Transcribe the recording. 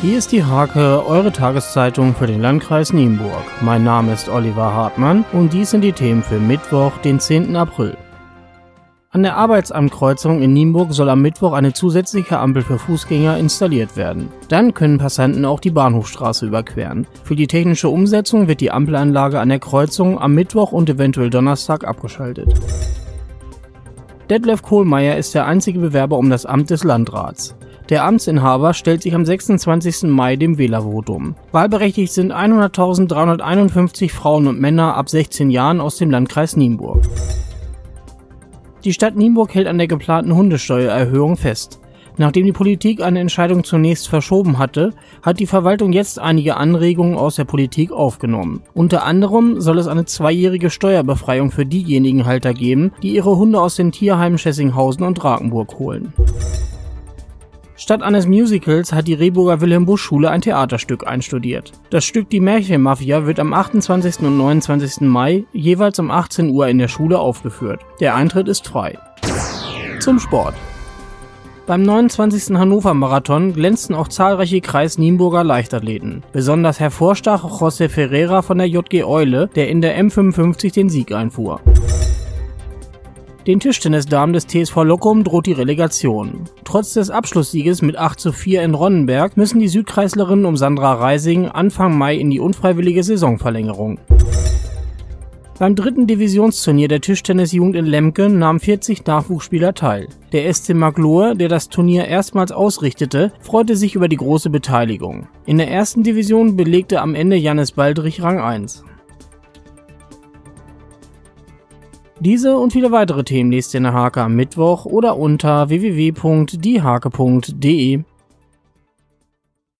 Hier ist die Hake, eure Tageszeitung für den Landkreis Nienburg. Mein Name ist Oliver Hartmann und dies sind die Themen für Mittwoch, den 10. April. An der Arbeitsamtkreuzung in Nienburg soll am Mittwoch eine zusätzliche Ampel für Fußgänger installiert werden. Dann können Passanten auch die Bahnhofstraße überqueren. Für die technische Umsetzung wird die Ampelanlage an der Kreuzung am Mittwoch und eventuell Donnerstag abgeschaltet. Detlef Kohlmeier ist der einzige Bewerber um das Amt des Landrats. Der Amtsinhaber stellt sich am 26. Mai dem Wählervotum. Wahlberechtigt sind 100.351 Frauen und Männer ab 16 Jahren aus dem Landkreis Nienburg. Die Stadt Nienburg hält an der geplanten Hundesteuererhöhung fest. Nachdem die Politik eine Entscheidung zunächst verschoben hatte, hat die Verwaltung jetzt einige Anregungen aus der Politik aufgenommen. Unter anderem soll es eine zweijährige Steuerbefreiung für diejenigen Halter geben, die ihre Hunde aus den Tierheimen Schessinghausen und Drakenburg holen. Statt eines Musicals hat die Rehburger Wilhelm Busch Schule ein Theaterstück einstudiert. Das Stück Die Märchenmafia wird am 28. und 29. Mai jeweils um 18 Uhr in der Schule aufgeführt. Der Eintritt ist frei. Zum Sport. Beim 29. Hannover Marathon glänzten auch zahlreiche Kreis-Nienburger Leichtathleten. Besonders hervorstach José Ferreira von der JG Eule, der in der M55 den Sieg einfuhr. Den Tischtennisdamen des TSV Lockum droht die Relegation. Trotz des Abschlusssieges mit 8 zu 4 in Ronnenberg müssen die Südkreislerinnen um Sandra Reising Anfang Mai in die unfreiwillige Saisonverlängerung. Beim dritten Divisionsturnier der Tischtennisjugend in Lemke nahmen 40 Nachwuchsspieler teil. Der SC Maglohe, der das Turnier erstmals ausrichtete, freute sich über die große Beteiligung. In der ersten Division belegte am Ende Jannis Baldrich Rang 1. Diese und viele weitere Themen lest ihr in der Hake am Mittwoch oder unter www.diehake.de.